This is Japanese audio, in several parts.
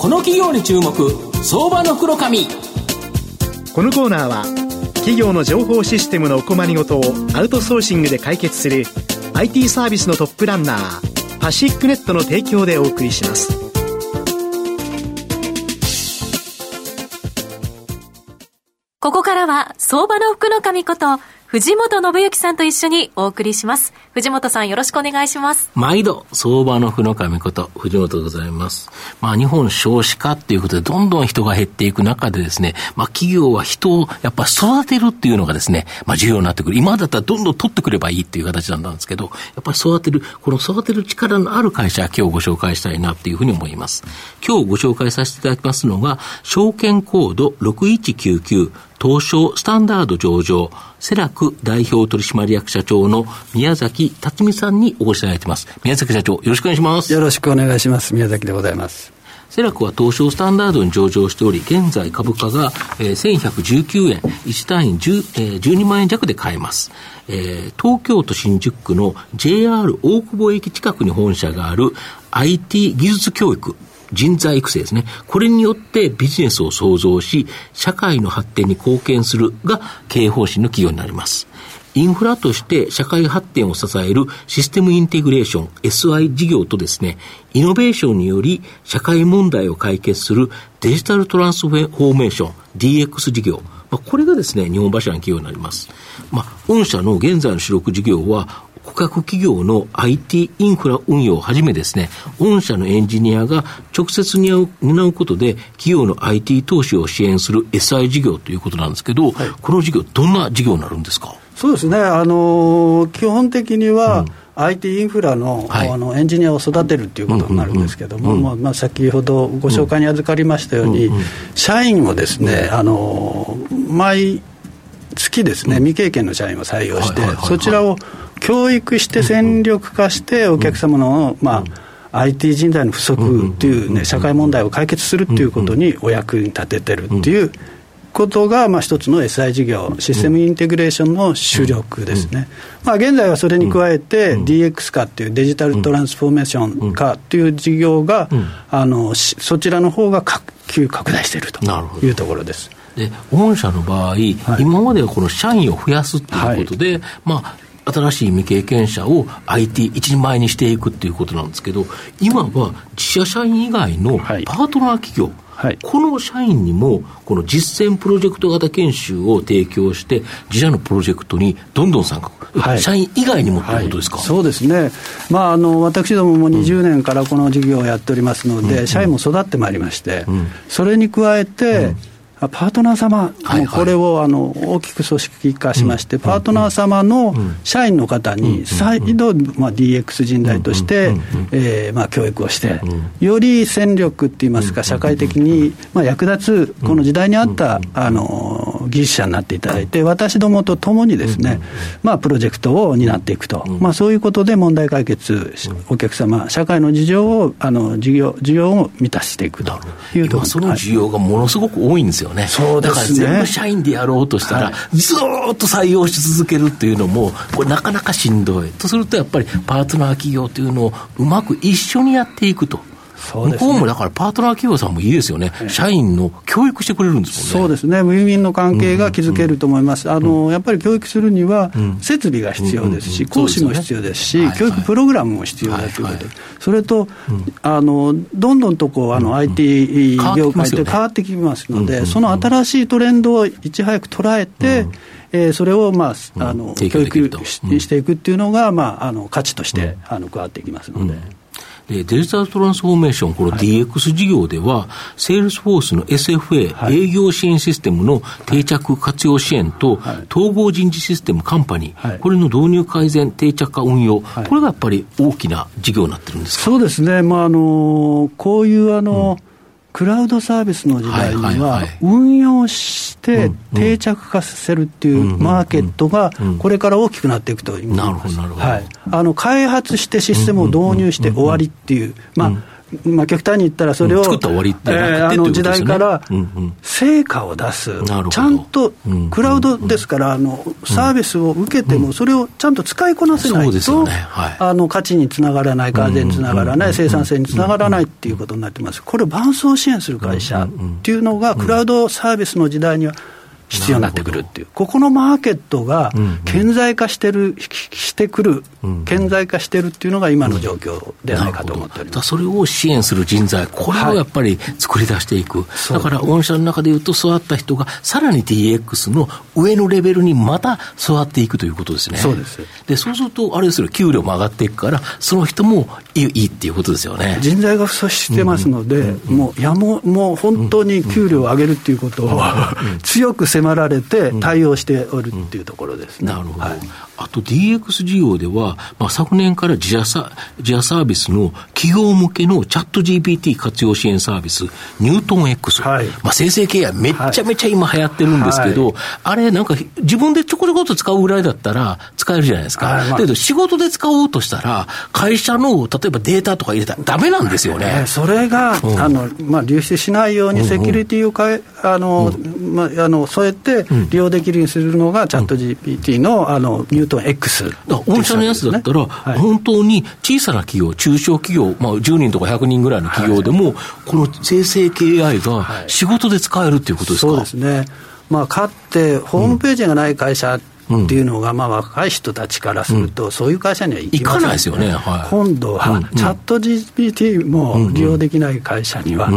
この企業に注目相場の袋紙このコーナーは企業の情報システムのお困りごとをアウトソーシングで解決する IT サービスのトップランナーパシックネットの提供でお送りします。ここからは相場の福の神こと藤本信之さんと一緒にお送りします。藤本さんよろしくお願いします。毎度、相場の負の神こと、藤本でございます。まあ、日本少子化っていうことで、どんどん人が減っていく中でですね、まあ、企業は人をやっぱ育てるっていうのがですね、まあ、重要になってくる。今だったらどんどん取ってくればいいっていう形なんですけど、やっぱり育てる、この育てる力のある会社、今日ご紹介したいなっていうふうに思います。今日ご紹介させていただきますのが、証券コード6199、東証スタンダード上場、セラク代表取締役社長の宮崎辰巳さんにお越しいただいています。宮崎社長、よろしくお願いします。よろしくお願いします。宮崎でございます。セラクは東証スタンダードに上場しており、現在株価が、えー、1119円、1単位10、えー、12万円弱で買えます。えー、東京都新宿区の JR 大久保駅近くに本社がある IT 技術教育人材育成ですね。これによってビジネスを創造し、社会の発展に貢献するが経営方針の企業になります。インフラとして社会発展を支えるシステムインテグレーション SI 事業とですね、イノベーションにより社会問題を解決するデジタルトランスフォーメーション DX 事業。ま、これがですね、日本柱の企業になります。まあ、御社の現在の主力事業は、顧客企業の IT インフラ運用をはじめですね、御社のエンジニアが直接担う担うことで、企業の IT 投資を支援する SI 事業ということなんですけど、はい、この事業、どんな事業になるんですか？そうですね、あの基本的には、うん。IT インフラのはい、あのエンジニアを育てるということになるんですけれども、まあまあ、先ほどご紹介に預かりましたように、うんうん、社員をですね、あの毎月ですね、未経験の社員を採用して、そちらを教育して戦力化してお客様の、まあ、IT 人材の不足っていうね、社会問題を解決するっていうことにお役に立ててるっていうことが、まあ、一つの SI 事業、システムインテグレーションの主力ですね。まあ、現在はそれに加えて、DX 化っていうデジタルトランスフォーメーション化っていう事業が、あのそちらの方が急拡大しているというところです。で御社の場合、はい、今まではこの社員を増やすということで、はい、まあ、新しい未経験者を IT 一人前にしていくっていうことなんですけど、今は自社社員以外のパートナー企業、はい、この社員にも、この実践プロジェクト型研修を提供して、自社のプロジェクトにどんどん参加、はい、社員以外にもということですか、はい、そうですね、まあ、あの私どもも20年からこの事業をやっておりますので、うん、社員も育ってまいりまして、うん、それに加えて、うんパートナー様、はいはい、これをあの大きく組織化しまして、うん、パートナー様の社員の方に再度、まあ、DX 人材として、えーまあ、教育をして、より戦力っていいますか、社会的に、まあ、役立つ、この時代に合ったあの技術者になっていただいて、私どもと共にですね、まあ、プロジェクトを担っていくと、まあ、そういうことで問題解決、お客様、社会の事情を、あの事業事業を満たしていくというとその需要がものすごく多いんですよね。そうですね、だから全部社員でやろうとしたら、はい、ずっと採用し続けるっていうのも、これ、なかなかしんどい。とすると、やっぱりパートナー企業というのをうまく一緒にやっていくと。そうですね、向こうもだからパートナー企業さんもいいですよね、社員の教育してくれるんですもんね。そうですね、ウィンウィンの関係が築けると思います、あのやっぱり教育するには、設備が必要ですし、講師も必要ですし、教育プログラムも必要だということで、それと、あのどんどんとこうあの IT 業界って変わってきますので、その新しいトレンドをいち早く捉えて、えー、それを、まあ、あの教育していくっていうのが、まあ、あの価値としてあの加わっていきますので。デジタルトランスフォーメーション、この DX 事業では、セールスフォースの SFA、営業支援システムの定着活用支援と、統合人事システムカンパニー、これの導入改善、定着化運用、これがやっぱり大きな事業になってるんですか？そうですね、まあ、あのこういうあの、うんクラウドサービスの時代には、運用して定着化させるっていうマーケットが、これから大きくなっていくと思います。なるほど、なるほど。はい。あの、開発してシステムを導入して終わりっていう、まあ、まあ、極端に言ったら、それを、作った終わりってえーあの時代から成果を出す、ちゃんとクラウドですから、あのサービスを受けても、それをちゃんと使いこなせないと、あの価値につながらない、改善につながらない、生産性につながらないっていうことになってます、これを伴走支援する会社っていうのが、クラウドサービスの時代には、必要になってくるっていう、ここのマーケットが顕在化してる、してくる、顕在化してるっていうのが今の状況ではないかと思っております、それを支援する人材、これをやっぱり作り出していく、はい、だから御社の中でいうと、育った人がさらに DX の上のレベルにまた育っていくということですね。そうです。でそうすると、あれですよ、給料も上がっていくから、その人もいいっていうことですよね。人材が不足してますので、もうやももう本当に給料を上げるっていうことを強く迫られて対応しておるっていうところですね。なるほど、はい。あと DX 事業では、まあ、昨年から自社サ自社サービスの企業向けのチャット GPT 活用支援サービス、ニュートン X、はい、まあ、生成 AI めっちゃめちゃ今流行ってるんですけど、はい、あれなんか自分でちょこちょこっと使うぐらいだったら使えるじゃないですか。はい。まあ、だけど仕事で使おうとしたら、会社の例えばデータとか入れたらダメなんですよね。それが、うん、あのまあ、流出しないようにセキュリティをかえ、あの、うん、まあ、あの添えて利用できるようにするのが、チャット GPT のあのニュートン X、ね、御社のやつだったら、はい、本当に小さな企業、中小企業、まあ、10人とか100人ぐらいの企業でも、はい、この生成 AI が仕事で使えるっていうことですか、そうですね、まあ、かってホームページがない会社、っていうのが、まあ、若い人たちからすると、そういう会社には行きません、ね、ないですよね、はい、今度は、チャット GPT も利用できない会社には、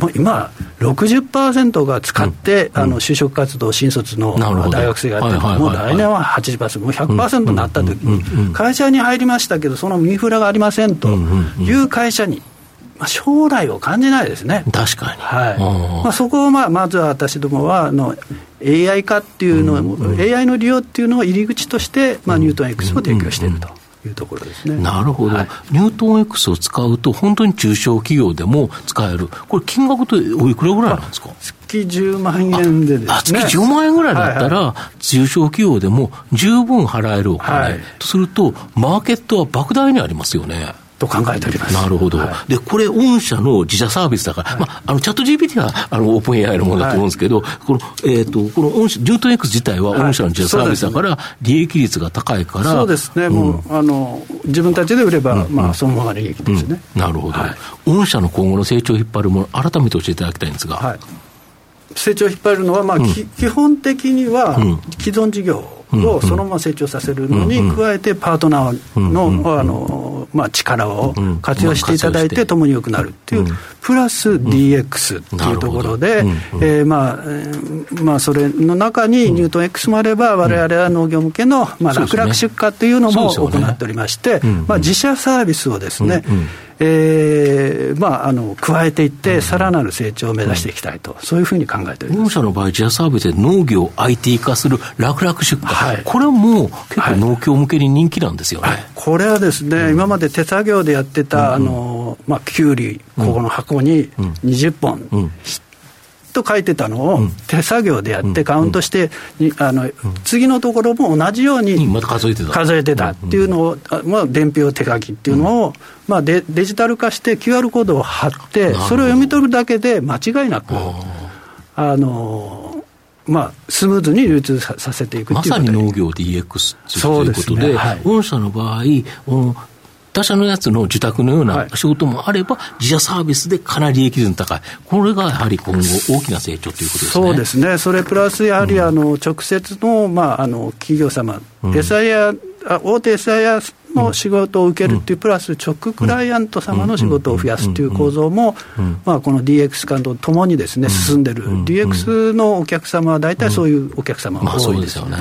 もう今、60%が使って、うん、あの就職活動、新卒の大学生がやってる、もう来年は80%、もう100%になったときに、会社に入りましたけど、そのインフラがありませんという会社に、まあ、将来を感じないですね。確かに。はい。まあ、そこを、まあ、まずは私どもは、あの、AI 化っていうのを、うんうん、AI の利用っていうのを入り口として、まあ、ニュートン X を提供していると。いうところですね。なるほど、はい、ニュートン X を使うと、本当に中小企業でも使える、これ、金額っておいくらぐらいなんですか？月10万円でですね。月10万円ぐらいだったら、中小企業でも十分払えるお金、はい、とすると、マーケットは莫大にありますよね。と考えております。なるほど。はい、で、これ、御社の自社サービスだから、はい、まあ、あの、チャット GPT は、あの、オープン AI のものだと思うんですけど、はい、この、えっ、ー、と、この御社、ニュートン X 自体は御社の自社サービスだから、利益率が高いから。そうですね、うん、もう、あの、自分たちで売れば、うん、まあ、そのまま利益ですね。うん、なるほど、御社の今後の成長を引っ張るもの、改めて教えていただきたいんですが。はい。成長を引っ張るのは、まあ基本的には既存事業をそのまま成長させるのに加えて、パートナーのあの、まあ、力を活用していただいて、共に良くなるっていう、プラス DX っていうところで、えまあまあ、それの中にニュートン X もあれば、われわれは農業向けの、まあ、楽々出荷っていうのも行っておりまして、まあ、自社サービスをですね、えーまあ、あの加えていって、さらなる成長を目指していきたいと、そういうふうに考えております。御社の場合、自社サービスで農業 IT 化する楽々出荷、はい、これはもう結構農協向けに人気なんですよね、はい、これはですね、うん、今まで手作業でやってた、あのまあ、きゅうり、ここの箱に20本、うん。と書いてたのを手作業でやってカウントして、あの次のところも同じように数えてた。数えてたっていうのを、まあ、伝票手書きっていうのを、まあ、デデジタル化して QR コードを貼ってそれを読み取るだけで間違いなくあのまあ、スムーズに流通させていくまさに農業 DX ということで、でね。はい、御社の場合、他社のやつの受託のような仕事もあれば、はい、自社サービスでかなり利益率の高い、これがやはり今後、大きな成長ということですね。そうですね、それプラスやはり、あの直接の,、まあ、あの企業様、うん、SIR 大手 SIR の仕事を受けるっていう、プラス直クライアント様の仕事を増やすという構造も、まあ、この DX 化とともにですね、進んでる、DX のお客様は大体そういうお客様が多いです。よね。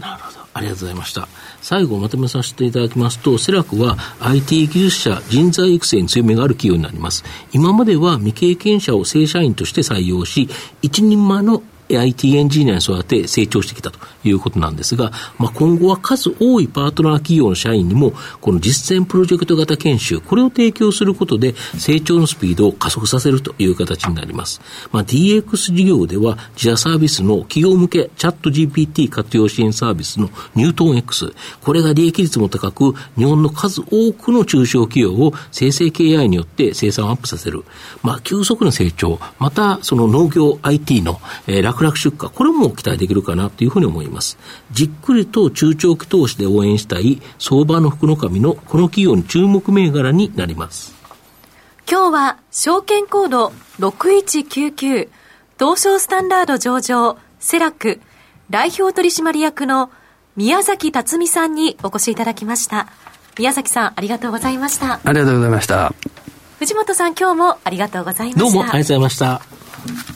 なるほど。ありがとうございました。最後まとめさせていただきますと、セラクは IT 技術者、人材育成に強みがある企業になります。今までは未経験者を正社員として採用し、一人前の IT エンジニアに育て成長してきたということなんですが、まあ、今後は数多いパートナー企業の社員にも、この実践プロジェクト型研修、これを提供することで、成長のスピードを加速させるという形になります。まあ、DX 事業では、自社サービスの企業向けチャット GPT 活用支援サービスのニュートン X、これが利益率も高く、日本の数多くの中小企業を生成 AI によって生産をアップさせる。まあ、急速な成長、また、その農業 IT の、えー、楽々出荷、これも期待できるかなというふうに思います。じっくりと中長期投資で応援したい相場の福の神のこの企業に注目銘柄になります。今日は証券コード6199東証スタンダード上場セラク代表取締役の宮崎辰巳さんにお越しいただきました。宮崎さん、ありがとうございました。ありがとうございました。藤本さん、今日もありがとうございました。どうもありがとうございました。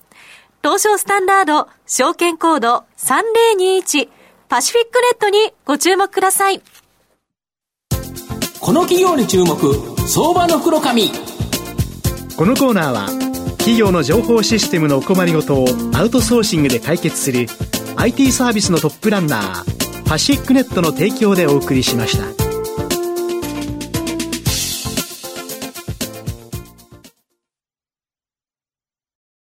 東証スタンダード証券コード3021パシフィックネットにご注目ください。この企業に注目、相場の袋紙。このコーナーは企業の情報システムのお困りごとをアウトソーシングで解決する IT サービスのトップランナーパシックネットの提供でお送りしました。